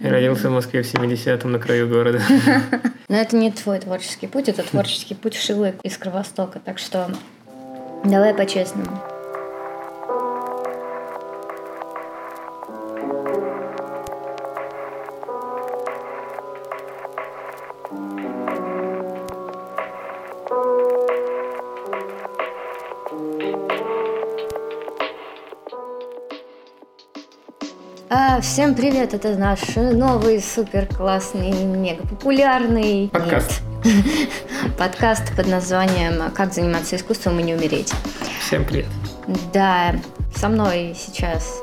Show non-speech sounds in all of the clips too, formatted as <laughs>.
Я родился в Москве в 70-м на краю города. <laughs> Но это не твой творческий путь, это творческий путь Шилы из Кровостока. Так что давай по-честному. Всем привет, это наш новый супер классный, мега популярный подкаст. <laughs> подкаст под названием «Как заниматься искусством и не умереть». Всем привет. Да, со мной сейчас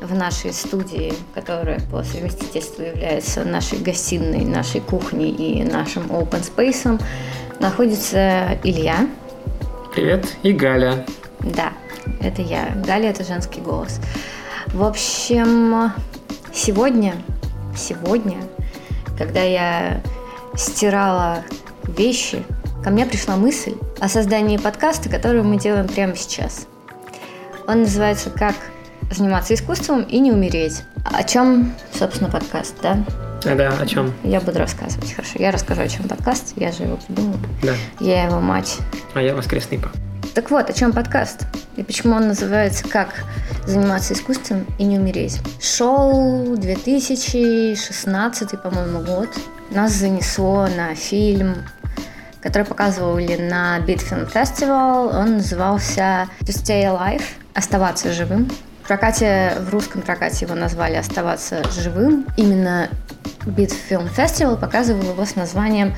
в нашей студии, которая по совместительству является нашей гостиной, нашей кухней и нашим open space, находится Илья. Привет, и Галя. Да, это я. Галя – это женский голос. В общем, сегодня, сегодня, когда я стирала вещи, ко мне пришла мысль о создании подкаста, который мы делаем прямо сейчас. Он называется «Как заниматься искусством и не умереть». О чем, собственно, подкаст, да? А, да, о чем? Я буду рассказывать, хорошо. Я расскажу, о чем подкаст, я же его придумала. Да. Я его мать. А я воскресный папа. Так вот, о чем подкаст? И почему он называется «Как заниматься искусством и не умереть». Шоу 2016, по-моему, год. Нас занесло на фильм, который показывали на Beat Film Festival. Он назывался To Stay Alive – «Оставаться живым». В прокате, в русском прокате его назвали «Оставаться живым». Именно Beat Film Festival показывал его с названием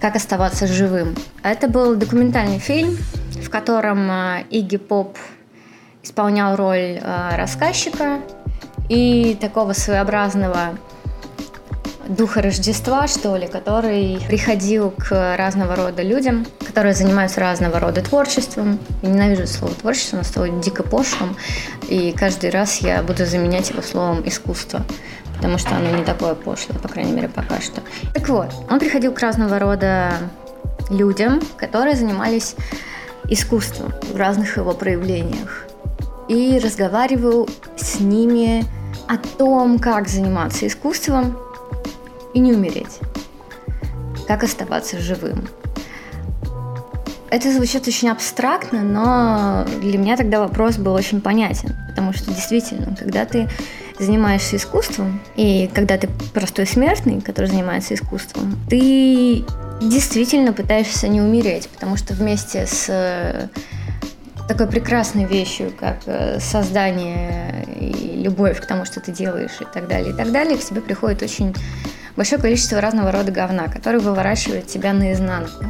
«Как оставаться живым». Это был документальный фильм, в котором э, Игги Поп исполнял роль э, рассказчика и такого своеобразного духа Рождества, что ли, который приходил к разного рода людям, которые занимаются разного рода творчеством. Я ненавижу слово творчество, оно стало дико пошлым, и каждый раз я буду заменять его словом искусство, потому что оно не такое пошлое, по крайней мере, пока что. Так вот, он приходил к разного рода людям, которые занимались искусством в разных его проявлениях и разговаривал с ними о том, как заниматься искусством и не умереть, как оставаться живым. Это звучит очень абстрактно, но для меня тогда вопрос был очень понятен, потому что действительно, когда ты занимаешься искусством, и когда ты простой смертный, который занимается искусством, ты действительно пытаешься не умереть, потому что вместе с такой прекрасной вещью, как э, создание и любовь к тому, что ты делаешь и так далее, и так далее, к тебе приходит очень большое количество разного рода говна, который выворачивает тебя наизнанку.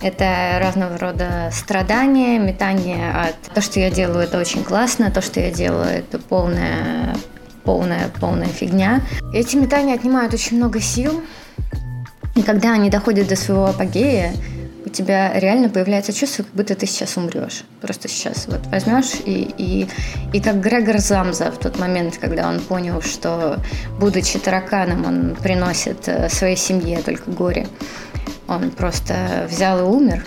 Это разного рода страдания, метание от то, что я делаю, это очень классно, то, что я делаю, это полная, полная, полная фигня. Эти метания отнимают очень много сил, и когда они доходят до своего апогея, тебя реально появляется чувство, как будто ты сейчас умрешь. Просто сейчас вот возьмешь и, и, и как Грегор Замза в тот момент, когда он понял, что, будучи тараканом, он приносит э, своей семье только горе. Он просто взял и умер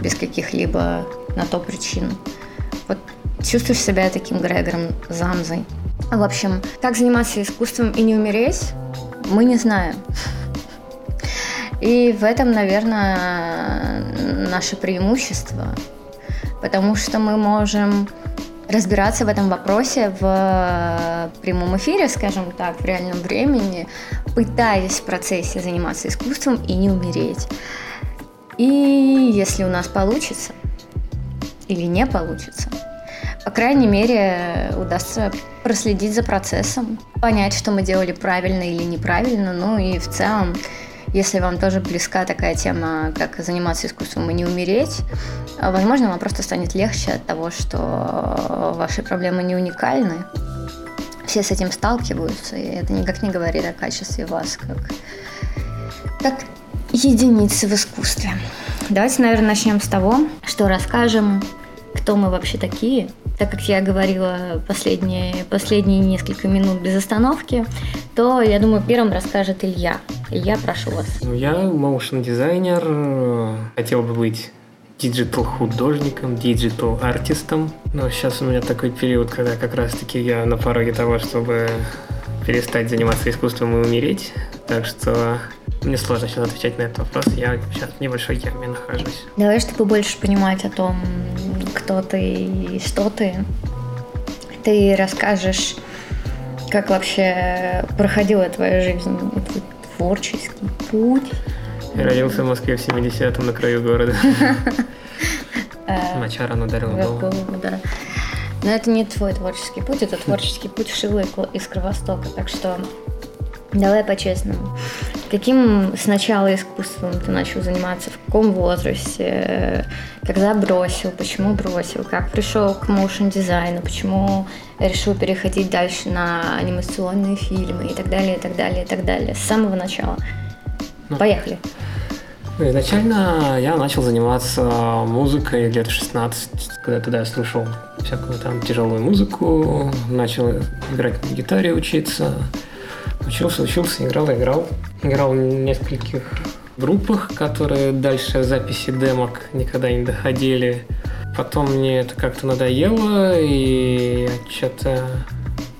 без каких-либо на то причин. Вот чувствуешь себя таким Грегором Замзой. В общем, как заниматься искусством и не умереть, мы не знаем. И в этом, наверное, наше преимущество, потому что мы можем разбираться в этом вопросе в прямом эфире, скажем так, в реальном времени, пытаясь в процессе заниматься искусством и не умереть. И если у нас получится или не получится, по крайней мере, удастся проследить за процессом, понять, что мы делали правильно или неправильно, ну и в целом если вам тоже близка такая тема, как заниматься искусством и не умереть, возможно, вам просто станет легче от того, что ваши проблемы не уникальны. Все с этим сталкиваются, и это никак не говорит о качестве вас как, как единицы в искусстве. Давайте, наверное, начнем с того, что расскажем, кто мы вообще такие. Так как я говорила последние, последние несколько минут без остановки, то, я думаю, первым расскажет Илья. Илья, прошу вас. Ну, я motion дизайнер, хотел бы быть digital художником, digital артистом. Но сейчас у меня такой период, когда как раз таки я на пороге того, чтобы перестать заниматься искусством и умереть. Так что мне сложно сейчас отвечать на этот вопрос. Я сейчас в небольшой яме нахожусь. Давай, чтобы больше понимать о том, кто ты и что ты, ты расскажешь, как вообще проходила твоя жизнь, твой творческий путь. Я родился в Москве в 70-м на краю города. <laughs> Мочара надарил голову. Да. Но это не твой творческий путь, это творческий путь Шилы из Кровостока. Так что давай по-честному. Каким сначала искусством ты начал заниматься? В каком возрасте? Когда бросил? Почему бросил? Как пришел к моушен дизайну? Почему решил переходить дальше на анимационные фильмы и так далее, и так далее, и так далее? С самого начала. Ну, Поехали. Ну, изначально я начал заниматься музыкой лет 16, когда тогда я слушал всякую там тяжелую музыку, начал играть на гитаре, учиться. Учился, учился, играл, играл. Играл в нескольких группах, которые дальше записи демок никогда не доходили. Потом мне это как-то надоело, и я что-то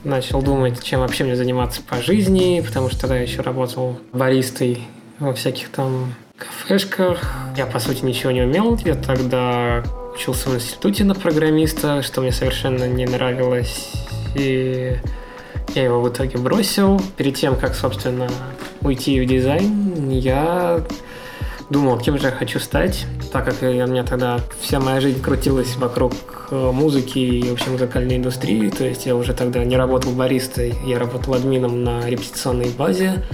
начал думать, чем вообще мне заниматься по жизни, потому что тогда я еще работал баристой во всяких там кафешках. Я, по сути, ничего не умел. Я тогда учился в институте на программиста, что мне совершенно не нравилось. И я его в итоге бросил. Перед тем, как, собственно, уйти в дизайн, я думал, кем же я хочу стать, так как у меня тогда вся моя жизнь крутилась вокруг э, музыки и вообще музыкальной индустрии. То есть я уже тогда не работал баристой, я работал админом на репетиционной базе.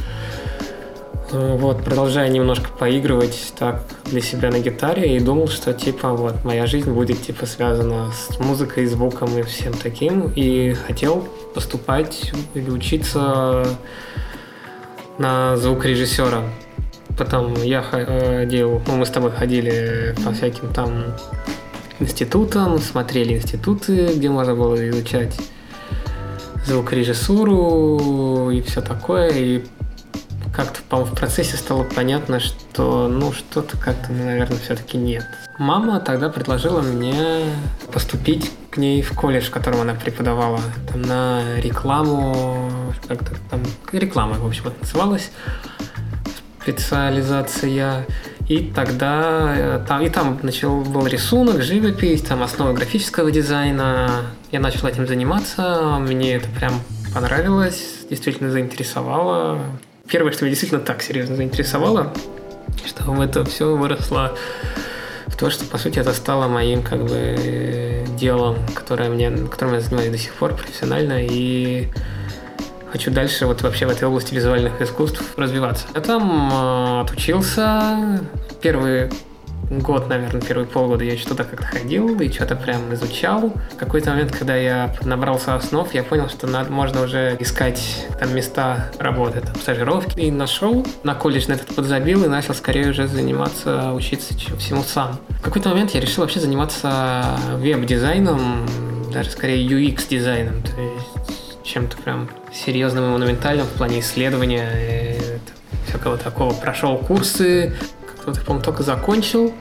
Э, вот, продолжая немножко поигрывать так для себя на гитаре и думал, что типа вот моя жизнь будет типа связана с музыкой, звуком и всем таким. И хотел поступать или учиться на звукорежиссера. Потом я ходил, ну мы с тобой ходили по всяким там институтам, смотрели институты, где можно было изучать звукорежиссуру и все такое. И как-то по в процессе стало понятно, что ну что-то как-то, ну, наверное, все-таки нет. Мама тогда предложила мне поступить к ней в колледж, в котором она преподавала, там на рекламу, как-то там реклама, в общем, называлась специализация. И тогда э, там, и там начал был рисунок, живопись, там основа графического дизайна. Я начал этим заниматься, мне это прям понравилось, действительно заинтересовало первое, что меня действительно так серьезно заинтересовало, что это все выросло в то, что, по сути, это стало моим как бы делом, которое мне, которым я занимаюсь до сих пор профессионально, и хочу дальше вот вообще в этой области визуальных искусств развиваться. Я там э, отучился. Первые год, наверное, первые полгода я что-то как-то ходил и что-то прям изучал. В какой-то момент, когда я набрался основ, я понял, что надо, можно уже искать там места работы, там, стажировки. И нашел, на колледж на этот подзабил и начал скорее уже заниматься, учиться всему сам. В какой-то момент я решил вообще заниматься веб-дизайном, даже скорее UX-дизайном, то есть чем-то прям серьезным и монументальным в плане исследования всякого такого. Прошел курсы, я, по-моему, только закончил,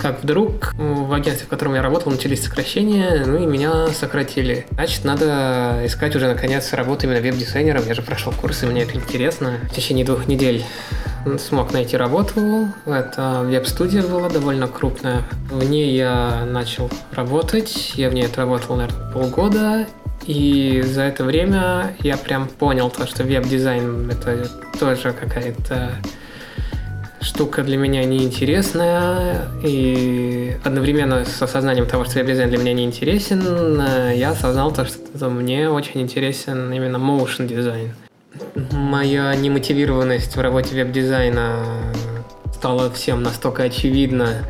как вдруг в агентстве, в котором я работал, начались сокращения, ну и меня сократили. Значит, надо искать уже, наконец, работу именно веб-дизайнером. Я же прошел курсы, мне это интересно. В течение двух недель смог найти работу. Это веб-студия была довольно крупная. В ней я начал работать. Я в ней отработал, наверное, полгода. И за это время я прям понял то, что веб-дизайн это тоже какая-то штука для меня неинтересная, и одновременно с осознанием того, что веб-дизайн для меня не интересен, я осознал то, что мне очень интересен именно motion дизайн. Моя немотивированность в работе веб-дизайна стала всем настолько очевидна,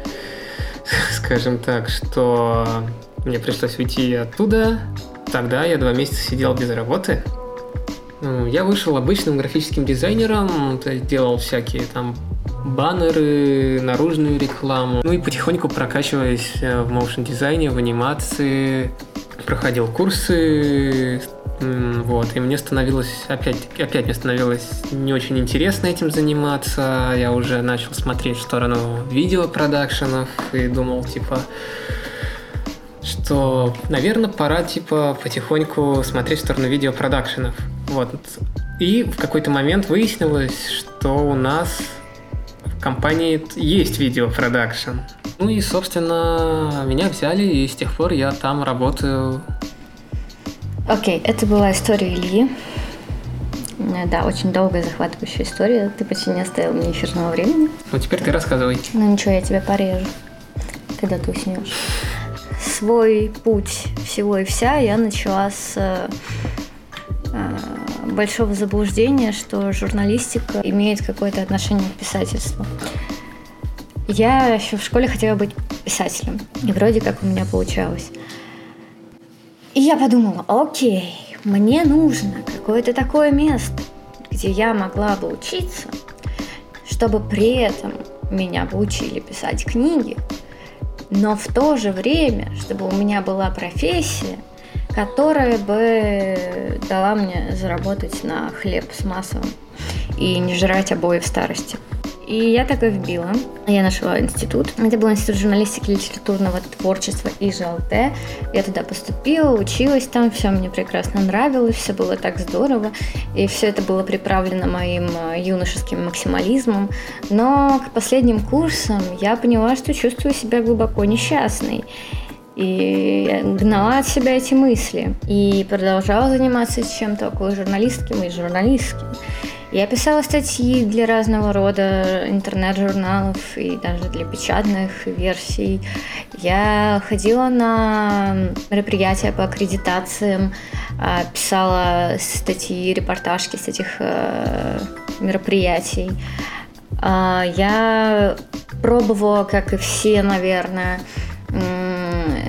<laughs> скажем так, что мне пришлось уйти оттуда. Тогда я два месяца сидел без работы. Я вышел обычным графическим дизайнером, делал всякие там баннеры, наружную рекламу. Ну и потихоньку прокачиваясь э, в моушен дизайне, в анимации, проходил курсы, вот, и мне становилось, опять, опять мне становилось не очень интересно этим заниматься, я уже начал смотреть в сторону видеопродакшенов и думал, типа, что, наверное, пора, типа, потихоньку смотреть в сторону видеопродакшенов. Вот. И в какой-то момент выяснилось, что у нас компании есть видеопродакшн. Ну и, собственно, меня взяли, и с тех пор я там работаю. Окей, okay, это была история Ильи. Да, очень долгая захватывающая история. Ты почти не оставил мне эфирного времени. Ну, теперь ты рассказывай. Ну, ничего, я тебя порежу, когда ты уснешь. Свой путь всего и вся я начала с э, большого заблуждения, что журналистика имеет какое-то отношение к писательству. Я еще в школе хотела быть писателем, и вроде как у меня получалось. И я подумала, окей, мне нужно какое-то такое место, где я могла бы учиться, чтобы при этом меня бы учили писать книги, но в то же время, чтобы у меня была профессия, которая бы дала мне заработать на хлеб с маслом и не жрать обои в старости. И я так и вбила. Я нашла институт. Это был институт журналистики и литературного творчества и ЖЛТ. Я туда поступила, училась там, все мне прекрасно нравилось, все было так здорово. И все это было приправлено моим э, юношеским максимализмом. Но к последним курсам я поняла, что чувствую себя глубоко несчастной и гнала от себя эти мысли. И продолжала заниматься чем-то около журналистским и журналистским. Я писала статьи для разного рода интернет-журналов и даже для печатных версий. Я ходила на мероприятия по аккредитациям, а, писала статьи, репортажки с этих э, мероприятий. А, я пробовала, как и все, наверное,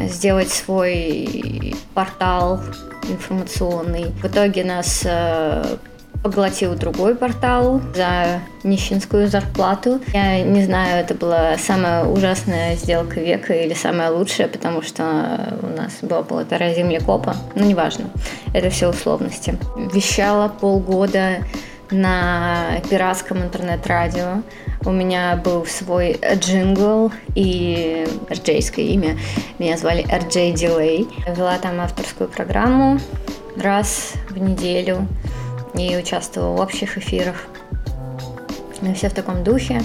сделать свой портал информационный. В итоге нас э, поглотил другой портал за нищенскую зарплату. Я не знаю, это была самая ужасная сделка века или самая лучшая, потому что у нас была полтора землекопа. Ну, неважно. Это все условности. Вещала полгода на пиратском интернет-радио. У меня был свой джингл и rj имя. Меня звали RJ Delay. Вела там авторскую программу раз в неделю и участвовала в общих эфирах. И все в таком духе.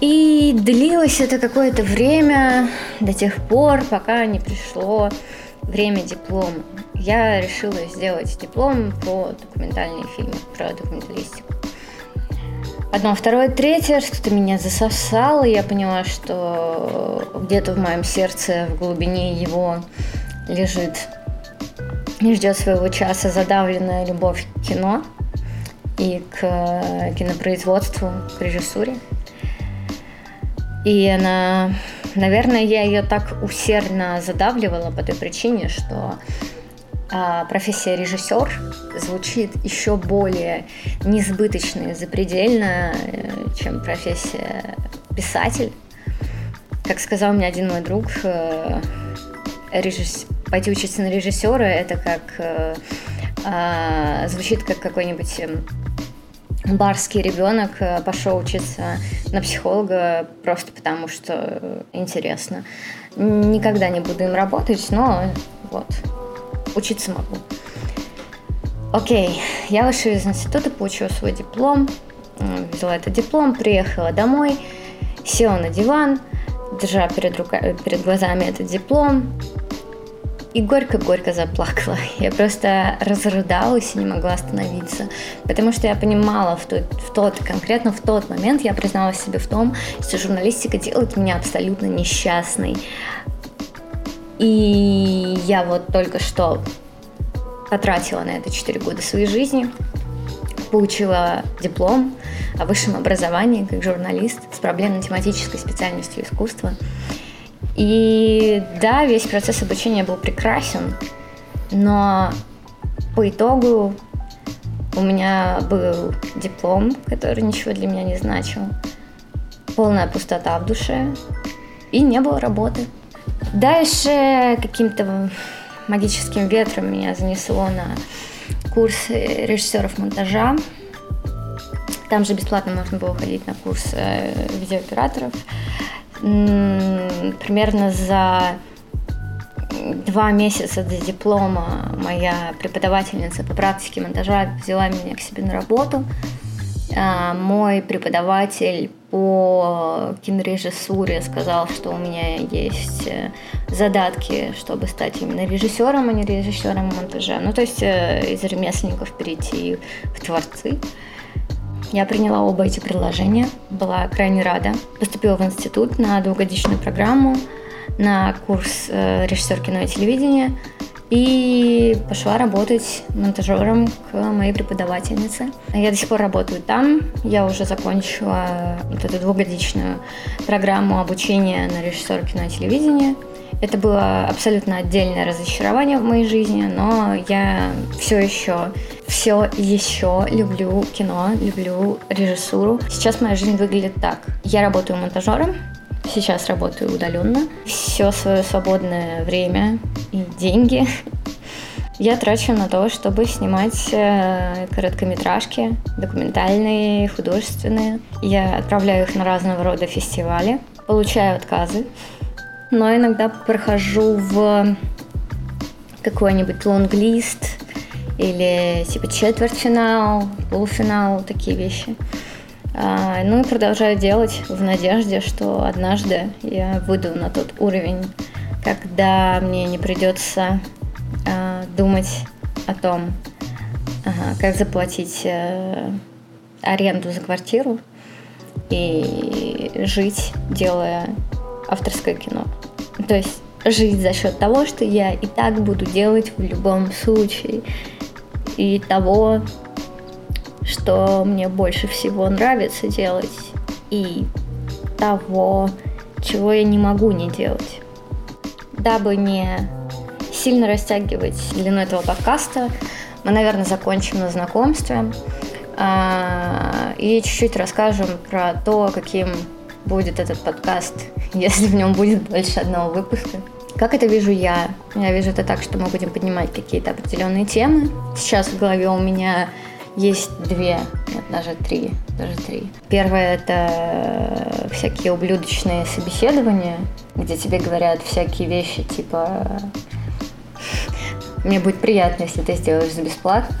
И длилось это какое-то время до тех пор, пока не пришло время диплома. Я решила сделать диплом по документальные фильмы, про документалистику. Одно, второе, третье, что-то меня засосало. Я поняла, что где-то в моем сердце, в глубине его лежит и ждет своего часа задавленная любовь к кино и к кинопроизводству, к режиссуре. И она, наверное, я ее так усердно задавливала по той причине, что профессия режиссер звучит еще более несбыточно и запредельно, э, чем профессия писатель. Как сказал мне один мой друг, э, режисс пойти учиться на режиссера, это как э, э, звучит как какой-нибудь эм, барский ребенок пошел учиться на психолога просто потому, что интересно. Никогда не буду им работать, но вот, учиться могу. Окей, я вышла из института, получила свой диплом, взяла этот диплом, приехала домой, села на диван, держа перед, рука... перед глазами этот диплом, и горько-горько заплакала. <laughs> Я просто разрыдалась и не могла остановиться, потому что я понимала в тот, в тот, конкретно в тот момент, я призналась себе в том, что журналистика делает меня абсолютно несчастной. И я вот только что потратила на это 4 года своей жизни, получила диплом о высшем образовании как журналист с проблемно-тематической специальностью искусства. И да, весь процесс обучения был прекрасен, но по итогу у меня был диплом, который ничего для меня не значил, полная пустота в душе и не было работы. Дальше каким-то магическим ветром меня занесло на курс режиссеров монтажа. Там же бесплатно можно было ходить на курс э, видеооператоров примерно за два месяца до диплома моя преподавательница по практике монтажа взяла меня к себе на работу. А, мой преподаватель по кинорежиссуре сказал, что у меня есть э, задатки, чтобы стать именно режиссером, а не режиссером монтажа. Ну, то есть э, из ремесленников перейти в творцы. Я приняла оба эти предложения, была крайне рада. Поступила в институт на двухгодичную программу, на курс э, режиссер кино и телевидения и пошла работать монтажером к моей преподавательнице. Я до сих пор работаю там. Я уже закончила вот эту двухгодичную программу обучения на режиссера кино и телевидения. Это было абсолютно отдельное разочарование в моей жизни, но я все еще, все еще люблю кино, люблю режиссуру. Сейчас моя жизнь выглядит так. Я работаю монтажером, сейчас работаю удаленно. Все свое свободное время и деньги я трачу на то, чтобы снимать э, короткометражки, документальные, художественные. Я отправляю их на разного рода фестивали, получаю отказы но иногда прохожу в какой-нибудь лонглист или типа четвертьфинал, полуфинал, такие вещи. А, ну и продолжаю делать в надежде, что однажды я выйду на тот уровень, когда мне не придется а, думать о том, как заплатить а, аренду за квартиру и жить, делая авторское кино. То есть жить за счет того, что я и так буду делать в любом случае. И того, что мне больше всего нравится делать. И того, чего я не могу не делать. Дабы не сильно растягивать длину этого подкаста, мы, наверное, закончим на знакомстве. А, и чуть-чуть расскажем про то, каким будет этот подкаст, <laughs> если в нем будет больше одного выпуска. Как это вижу я? Я вижу это так, что мы будем поднимать какие-то определенные темы. Сейчас в голове у меня есть две, нет, даже три, даже три. Первое это всякие ублюдочные собеседования, где тебе говорят всякие вещи типа мне будет приятно, если ты сделаешь за бесплатно.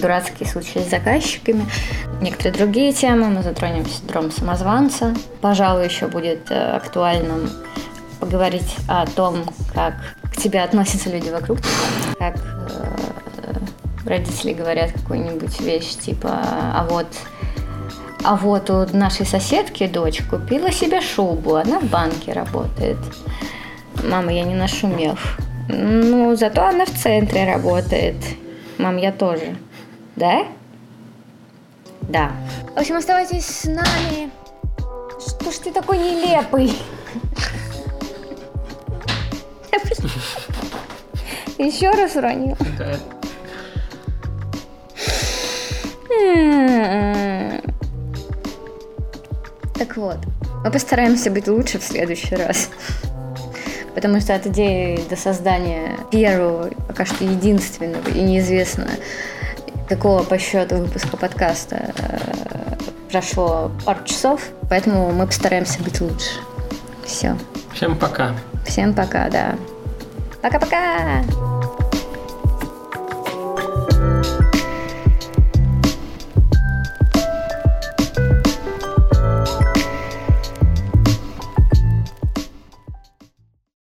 Дурацкие случаи с заказчиками. Некоторые другие темы. Мы затронем синдром самозванца. Пожалуй, еще будет э, актуальным поговорить о том, как к тебе относятся люди вокруг, как э, родители говорят какую-нибудь вещь типа «а вот а вот у нашей соседки дочь купила себе шубу, она в банке работает. Мама, я не ношу мех. Ну, зато она в центре работает. Мам, я тоже. Да? Да. В общем, оставайтесь с нами. Что ж ты такой нелепый? <laughs> Еще раз уронил. Да. Так вот, мы постараемся быть лучше в следующий раз потому что от идеи до создания первого, пока что единственного и неизвестно какого по счету выпуска подкаста э, прошло пару часов, поэтому мы постараемся быть лучше. Все. Всем пока. Всем пока, да. Пока-пока!